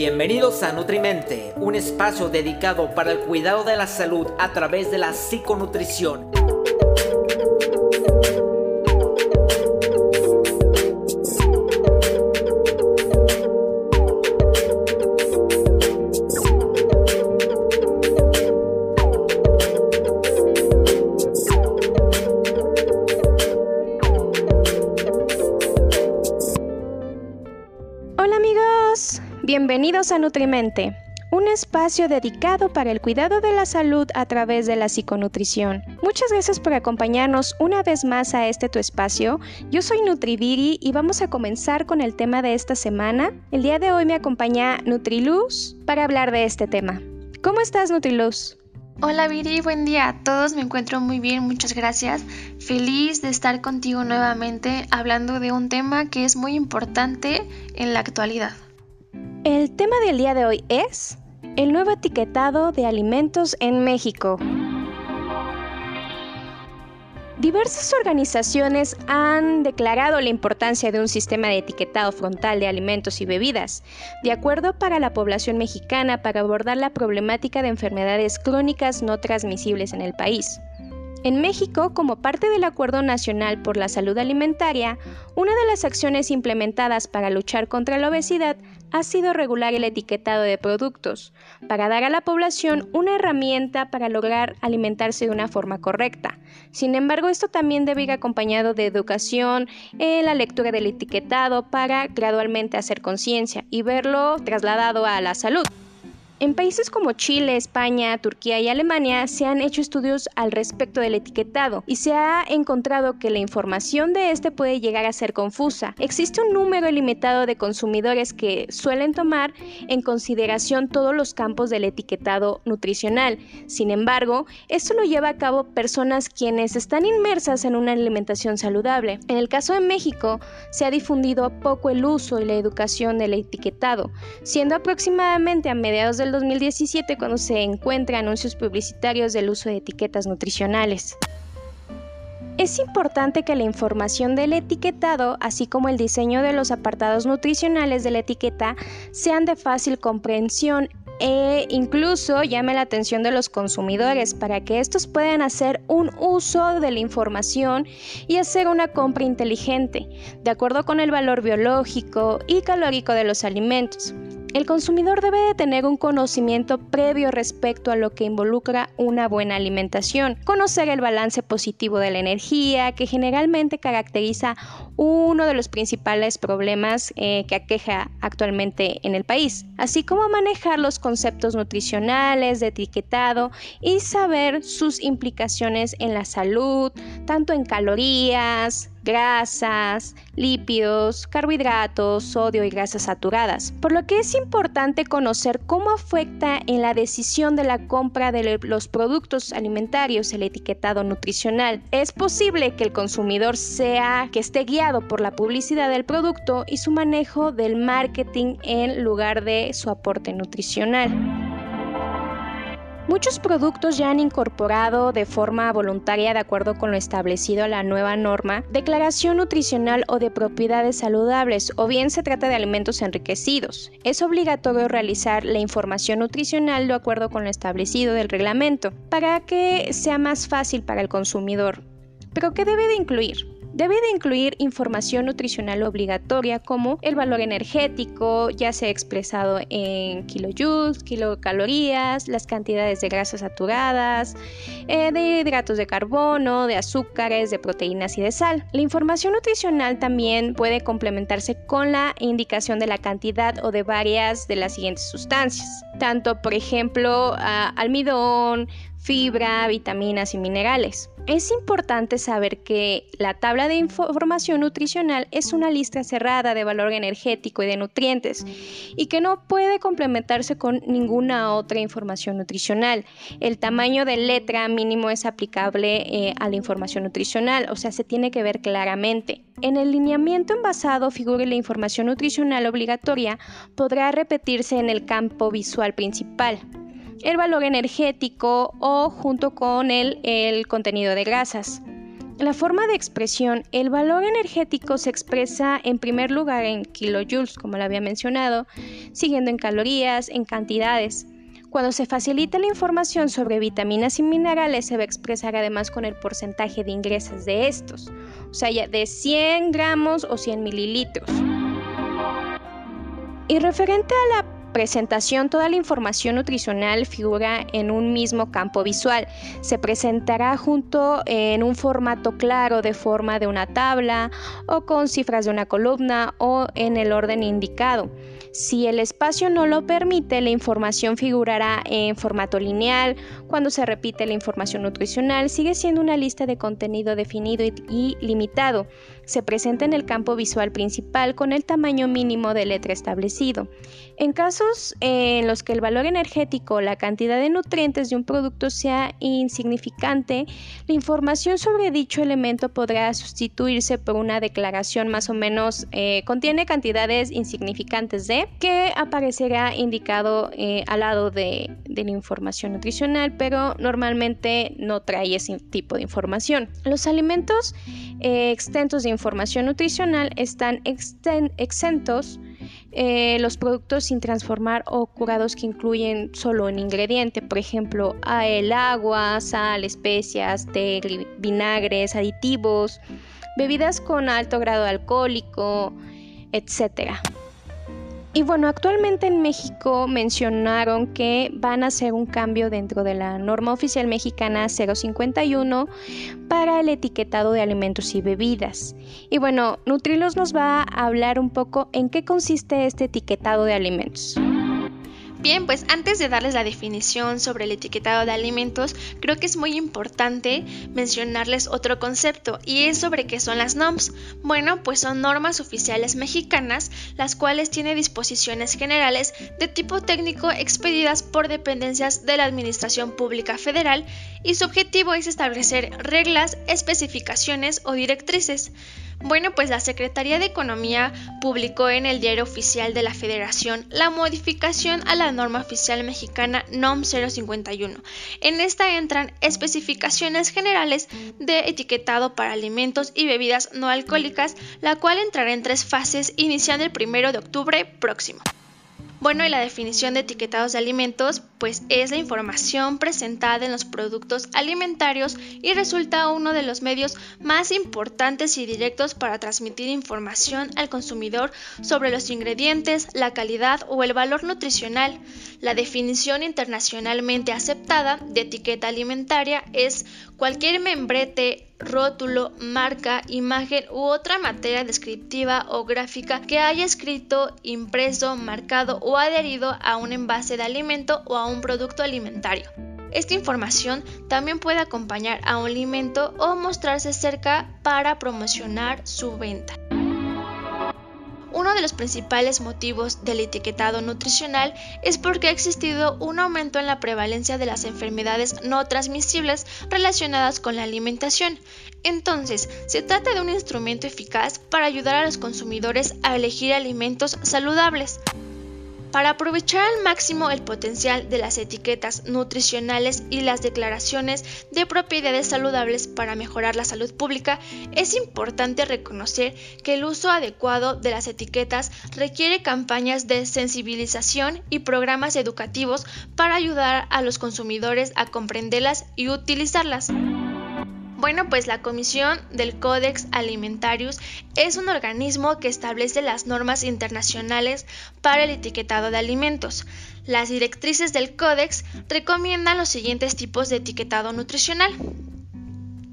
Bienvenidos a Nutrimente, un espacio dedicado para el cuidado de la salud a través de la psiconutrición. Bienvenidos a Nutrimente, un espacio dedicado para el cuidado de la salud a través de la psiconutrición. Muchas gracias por acompañarnos una vez más a este tu espacio. Yo soy Nutriviri y vamos a comenzar con el tema de esta semana. El día de hoy me acompaña Nutriluz para hablar de este tema. ¿Cómo estás, Nutriluz? Hola Viri, buen día todos, me encuentro muy bien, muchas gracias. Feliz de estar contigo nuevamente hablando de un tema que es muy importante en la actualidad. El tema del día de hoy es el nuevo etiquetado de alimentos en México. Diversas organizaciones han declarado la importancia de un sistema de etiquetado frontal de alimentos y bebidas, de acuerdo para la población mexicana para abordar la problemática de enfermedades crónicas no transmisibles en el país. En México, como parte del Acuerdo Nacional por la Salud Alimentaria, una de las acciones implementadas para luchar contra la obesidad ha sido regular el etiquetado de productos, para dar a la población una herramienta para lograr alimentarse de una forma correcta. Sin embargo, esto también debe ir acompañado de educación en la lectura del etiquetado para gradualmente hacer conciencia y verlo trasladado a la salud. En países como Chile, España, Turquía y Alemania se han hecho estudios al respecto del etiquetado y se ha encontrado que la información de este puede llegar a ser confusa. Existe un número limitado de consumidores que suelen tomar en consideración todos los campos del etiquetado nutricional. Sin embargo, esto lo lleva a cabo personas quienes están inmersas en una alimentación saludable. En el caso de México, se ha difundido poco el uso y la educación del etiquetado, siendo aproximadamente a mediados del 2017 cuando se encuentra anuncios publicitarios del uso de etiquetas nutricionales. Es importante que la información del etiquetado, así como el diseño de los apartados nutricionales de la etiqueta, sean de fácil comprensión e incluso llame la atención de los consumidores para que estos puedan hacer un uso de la información y hacer una compra inteligente, de acuerdo con el valor biológico y calórico de los alimentos. El consumidor debe de tener un conocimiento previo respecto a lo que involucra una buena alimentación, conocer el balance positivo de la energía, que generalmente caracteriza uno de los principales problemas eh, que aqueja actualmente en el país, así como manejar los conceptos nutricionales, de etiquetado y saber sus implicaciones en la salud, tanto en calorías, grasas, lípidos, carbohidratos, sodio y grasas saturadas. Por lo que es importante conocer cómo afecta en la decisión de la compra de los productos alimentarios el etiquetado nutricional. Es posible que el consumidor sea que esté guiado por la publicidad del producto y su manejo del marketing en lugar de su aporte nutricional. Muchos productos ya han incorporado de forma voluntaria, de acuerdo con lo establecido la nueva norma, declaración nutricional o de propiedades saludables, o bien se trata de alimentos enriquecidos. Es obligatorio realizar la información nutricional de acuerdo con lo establecido del reglamento, para que sea más fácil para el consumidor. ¿Pero qué debe de incluir? Debe de incluir información nutricional obligatoria como el valor energético, ya sea expresado en kilojoules, kilocalorías, las cantidades de grasas saturadas, eh, de hidratos de carbono, de azúcares, de proteínas y de sal. La información nutricional también puede complementarse con la indicación de la cantidad o de varias de las siguientes sustancias, tanto por ejemplo almidón, fibra, vitaminas y minerales. Es importante saber que la tabla de información nutricional es una lista cerrada de valor energético y de nutrientes y que no puede complementarse con ninguna otra información nutricional. El tamaño de letra mínimo es aplicable eh, a la información nutricional, o sea, se tiene que ver claramente. En el lineamiento envasado figure la información nutricional obligatoria podrá repetirse en el campo visual principal el valor energético o junto con el, el contenido de grasas. La forma de expresión, el valor energético se expresa en primer lugar en kilojoules, como lo había mencionado, siguiendo en calorías, en cantidades. Cuando se facilita la información sobre vitaminas y minerales, se va a expresar además con el porcentaje de ingresos de estos, o sea, ya de 100 gramos o 100 mililitros. Y referente a la presentación, toda la información nutricional figura en un mismo campo visual. Se presentará junto en un formato claro de forma de una tabla o con cifras de una columna o en el orden indicado. Si el espacio no lo permite, la información figurará en formato lineal. Cuando se repite la información nutricional, sigue siendo una lista de contenido definido y limitado. Se presenta en el campo visual principal con el tamaño mínimo de letra establecido. En casos en los que el valor energético o la cantidad de nutrientes de un producto sea insignificante, la información sobre dicho elemento podrá sustituirse por una declaración más o menos eh, contiene cantidades insignificantes de que aparecerá indicado eh, al lado de, la información nutricional, pero normalmente no trae ese tipo de información. Los alimentos eh, extensos de información nutricional están exentos eh, los productos sin transformar o curados que incluyen solo un ingrediente, por ejemplo, el agua, sal, especias, té, vinagres, aditivos, bebidas con alto grado alcohólico, etc. Y bueno, actualmente en México mencionaron que van a hacer un cambio dentro de la norma oficial mexicana 051 para el etiquetado de alimentos y bebidas. Y bueno, Nutrilos nos va a hablar un poco en qué consiste este etiquetado de alimentos. Bien, pues antes de darles la definición sobre el etiquetado de alimentos, creo que es muy importante mencionarles otro concepto y es sobre qué son las NOMS. Bueno, pues son normas oficiales mexicanas, las cuales tienen disposiciones generales de tipo técnico expedidas por dependencias de la Administración Pública Federal y su objetivo es establecer reglas, especificaciones o directrices. Bueno, pues la Secretaría de Economía publicó en el Diario Oficial de la Federación la modificación a la norma oficial mexicana NOM 051. En esta entran especificaciones generales de etiquetado para alimentos y bebidas no alcohólicas, la cual entrará en tres fases iniciando el 1 de octubre próximo. Bueno, y la definición de etiquetados de alimentos, pues es la información presentada en los productos alimentarios y resulta uno de los medios más importantes y directos para transmitir información al consumidor sobre los ingredientes, la calidad o el valor nutricional. La definición internacionalmente aceptada de etiqueta alimentaria es cualquier membrete rótulo, marca, imagen u otra materia descriptiva o gráfica que haya escrito, impreso, marcado o adherido a un envase de alimento o a un producto alimentario. Esta información también puede acompañar a un alimento o mostrarse cerca para promocionar su venta. Uno de los principales motivos del etiquetado nutricional es porque ha existido un aumento en la prevalencia de las enfermedades no transmisibles relacionadas con la alimentación. Entonces, se trata de un instrumento eficaz para ayudar a los consumidores a elegir alimentos saludables. Para aprovechar al máximo el potencial de las etiquetas nutricionales y las declaraciones de propiedades saludables para mejorar la salud pública, es importante reconocer que el uso adecuado de las etiquetas requiere campañas de sensibilización y programas educativos para ayudar a los consumidores a comprenderlas y utilizarlas. Bueno, pues la Comisión del Codex Alimentarius es un organismo que establece las normas internacionales para el etiquetado de alimentos. Las directrices del Codex recomiendan los siguientes tipos de etiquetado nutricional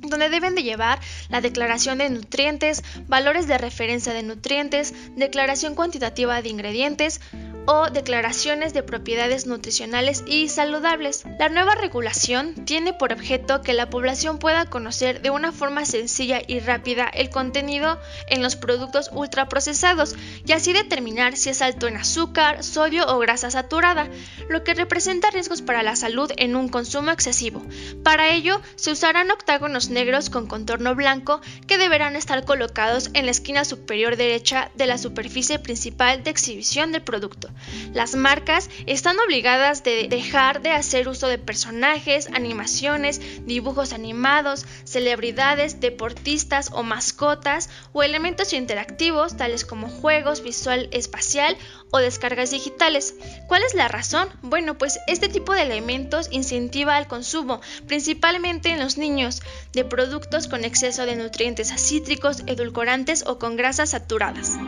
donde deben de llevar la declaración de nutrientes, valores de referencia de nutrientes, declaración cuantitativa de ingredientes, o declaraciones de propiedades nutricionales y saludables. La nueva regulación tiene por objeto que la población pueda conocer de una forma sencilla y rápida el contenido en los productos ultraprocesados y así determinar si es alto en azúcar, sodio o grasa saturada, lo que representa riesgos para la salud en un consumo excesivo. Para ello, se usarán octágonos negros con contorno blanco que deberán estar colocados en la esquina superior derecha de la superficie principal de exhibición del producto. Las marcas están obligadas de dejar de hacer uso de personajes, animaciones, dibujos animados, celebridades, deportistas o mascotas o elementos interactivos tales como juegos, visual espacial o descargas digitales. ¿Cuál es la razón? Bueno, pues este tipo de elementos incentiva al consumo, principalmente en los niños, de productos con exceso de nutrientes acítricos, edulcorantes o con grasas saturadas.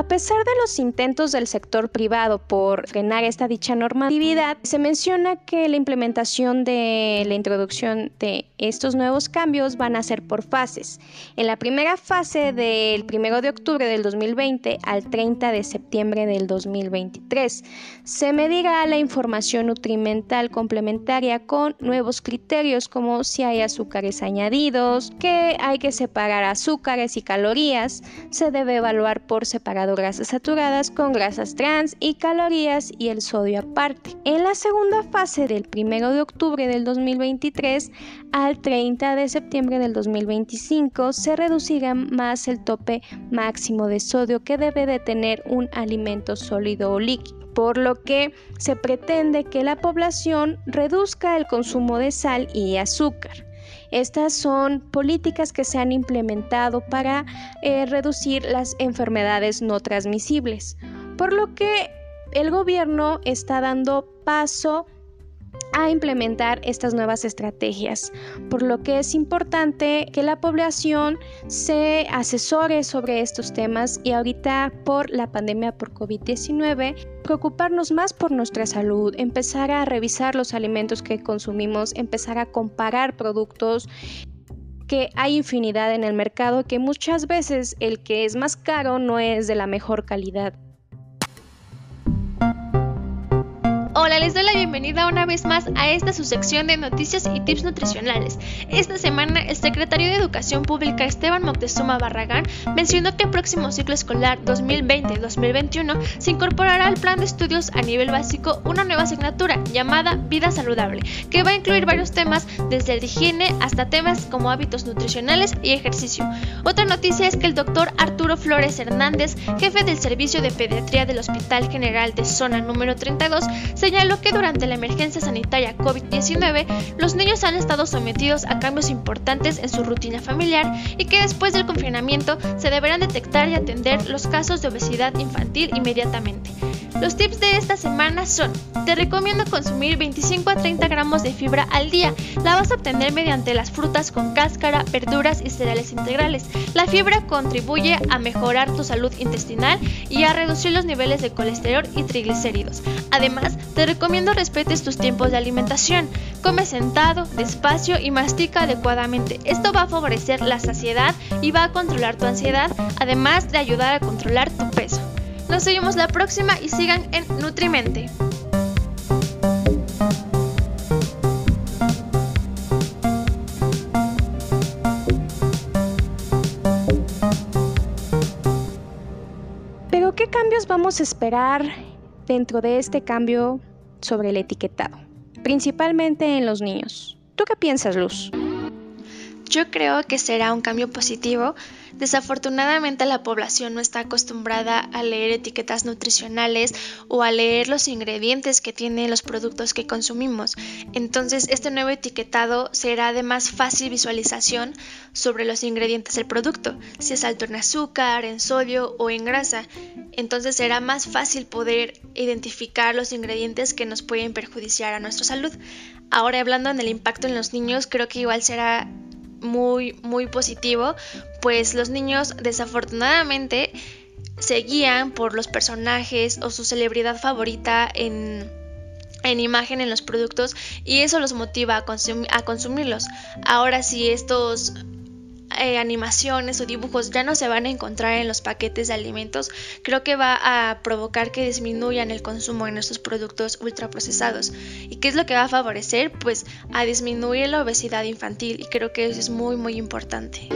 A pesar de los intentos del sector privado por frenar esta dicha normatividad, se menciona que la implementación de la introducción de estos nuevos cambios van a ser por fases. En la primera fase del 1 de octubre del 2020 al 30 de septiembre del 2023, se medirá la información nutrimental complementaria con nuevos criterios como si hay azúcares añadidos, que hay que separar azúcares y calorías, se debe evaluar por separado grasas saturadas con grasas trans y calorías y el sodio aparte. En la segunda fase del 1 de octubre del 2023 al 30 de septiembre del 2025 se reducirá más el tope máximo de sodio que debe de tener un alimento sólido o líquido por lo que se pretende que la población reduzca el consumo de sal y azúcar. Estas son políticas que se han implementado para eh, reducir las enfermedades no transmisibles, por lo que el gobierno está dando paso a implementar estas nuevas estrategias, por lo que es importante que la población se asesore sobre estos temas y ahorita por la pandemia por COVID-19 preocuparnos más por nuestra salud, empezar a revisar los alimentos que consumimos, empezar a comparar productos que hay infinidad en el mercado que muchas veces el que es más caro no es de la mejor calidad. Hola, les doy la bienvenida una vez más a esta su sección de noticias y tips nutricionales. Esta semana el secretario de Educación Pública Esteban Moctezuma Barragán mencionó que el próximo ciclo escolar 2020-2021 se incorporará al plan de estudios a nivel básico una nueva asignatura llamada Vida Saludable, que va a incluir varios temas desde el higiene hasta temas como hábitos nutricionales y ejercicio. Otra noticia es que el doctor Arturo Flores Hernández, jefe del Servicio de Pediatría del Hospital General de Zona número 32, se señaló que durante la emergencia sanitaria COVID-19 los niños han estado sometidos a cambios importantes en su rutina familiar y que después del confinamiento se deberán detectar y atender los casos de obesidad infantil inmediatamente. Los tips de esta semana son, te recomiendo consumir 25 a 30 gramos de fibra al día. La vas a obtener mediante las frutas con cáscara, verduras y cereales integrales. La fibra contribuye a mejorar tu salud intestinal y a reducir los niveles de colesterol y triglicéridos. Además, te recomiendo respetes tus tiempos de alimentación. Come sentado, despacio y mastica adecuadamente. Esto va a favorecer la saciedad y va a controlar tu ansiedad, además de ayudar a controlar tu peso. Nos vemos la próxima y sigan en Nutrimente. Pero ¿qué cambios vamos a esperar dentro de este cambio sobre el etiquetado? Principalmente en los niños. ¿Tú qué piensas, Luz? Yo creo que será un cambio positivo. Desafortunadamente la población no está acostumbrada a leer etiquetas nutricionales o a leer los ingredientes que tienen los productos que consumimos. Entonces este nuevo etiquetado será de más fácil visualización sobre los ingredientes del producto, si es alto en azúcar, en sodio o en grasa. Entonces será más fácil poder identificar los ingredientes que nos pueden perjudiciar a nuestra salud. Ahora hablando en el impacto en los niños, creo que igual será muy, muy positivo, pues los niños desafortunadamente se guían por los personajes o su celebridad favorita en, en imagen en los productos y eso los motiva a, a consumirlos. Ahora si estos eh, animaciones o dibujos ya no se van a encontrar en los paquetes de alimentos, creo que va a provocar que disminuyan el consumo en estos productos ultraprocesados. ¿Y qué es lo que va a favorecer? Pues a disminuir la obesidad infantil y creo que eso es muy muy importante.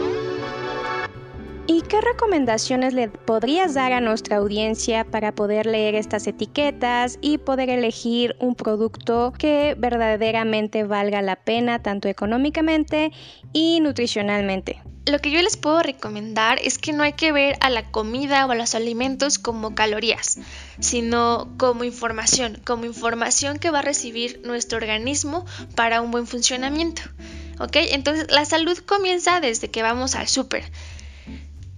¿Y qué recomendaciones le podrías dar a nuestra audiencia para poder leer estas etiquetas y poder elegir un producto que verdaderamente valga la pena tanto económicamente y nutricionalmente? Lo que yo les puedo recomendar es que no hay que ver a la comida o a los alimentos como calorías, sino como información, como información que va a recibir nuestro organismo para un buen funcionamiento. ¿Ok? Entonces la salud comienza desde que vamos al súper.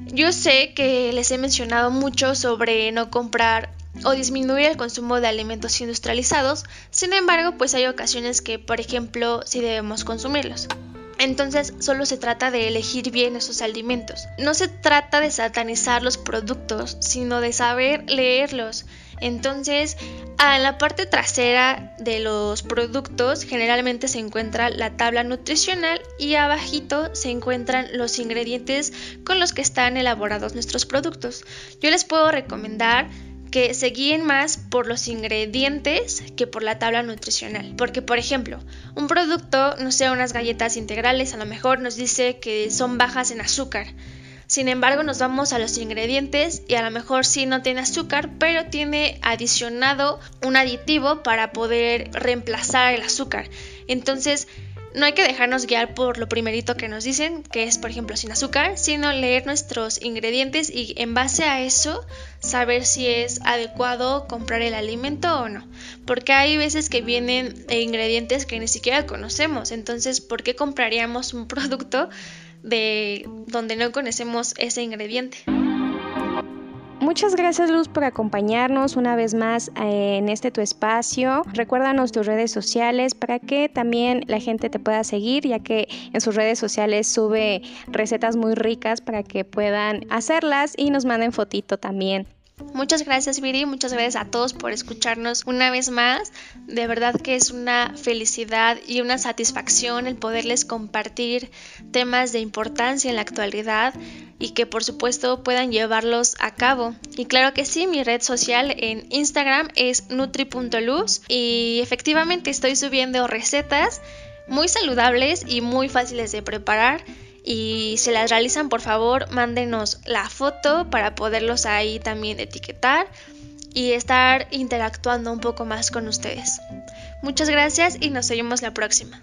Yo sé que les he mencionado mucho sobre no comprar o disminuir el consumo de alimentos industrializados, sin embargo, pues hay ocasiones que, por ejemplo, sí debemos consumirlos. Entonces solo se trata de elegir bien esos alimentos. No se trata de satanizar los productos, sino de saber leerlos. Entonces, en la parte trasera de los productos generalmente se encuentra la tabla nutricional y abajito se encuentran los ingredientes con los que están elaborados nuestros productos. Yo les puedo recomendar que se guíen más por los ingredientes que por la tabla nutricional. Porque, por ejemplo, un producto, no sé, unas galletas integrales, a lo mejor nos dice que son bajas en azúcar. Sin embargo, nos vamos a los ingredientes y a lo mejor sí no tiene azúcar, pero tiene adicionado un aditivo para poder reemplazar el azúcar. Entonces, no hay que dejarnos guiar por lo primerito que nos dicen, que es por ejemplo sin azúcar, sino leer nuestros ingredientes y en base a eso saber si es adecuado comprar el alimento o no. Porque hay veces que vienen ingredientes que ni siquiera conocemos, entonces ¿por qué compraríamos un producto de donde no conocemos ese ingrediente? Muchas gracias Luz por acompañarnos una vez más eh, en este tu espacio. Recuérdanos tus redes sociales para que también la gente te pueda seguir, ya que en sus redes sociales sube recetas muy ricas para que puedan hacerlas y nos manden fotito también. Muchas gracias Viri, muchas gracias a todos por escucharnos una vez más. De verdad que es una felicidad y una satisfacción el poderles compartir temas de importancia en la actualidad y que por supuesto puedan llevarlos a cabo. Y claro que sí, mi red social en Instagram es nutri.luz y efectivamente estoy subiendo recetas muy saludables y muy fáciles de preparar y si las realizan por favor mándenos la foto para poderlos ahí también etiquetar y estar interactuando un poco más con ustedes. Muchas gracias y nos vemos la próxima.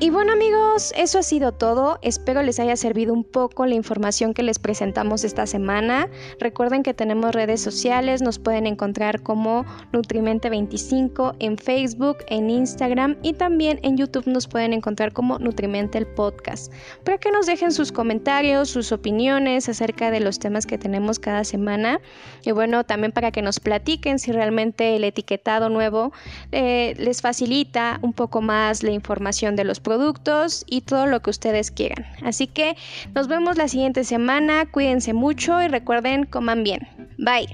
Y bueno amigos, eso ha sido todo. Espero les haya servido un poco la información que les presentamos esta semana. Recuerden que tenemos redes sociales, nos pueden encontrar como Nutrimente25 en Facebook, en Instagram y también en YouTube nos pueden encontrar como Nutrimente el Podcast. Para que nos dejen sus comentarios, sus opiniones acerca de los temas que tenemos cada semana. Y bueno, también para que nos platiquen si realmente el etiquetado nuevo eh, les facilita un poco más la información de los productos y todo lo que ustedes quieran. Así que nos vemos la siguiente semana, cuídense mucho y recuerden, coman bien. Bye.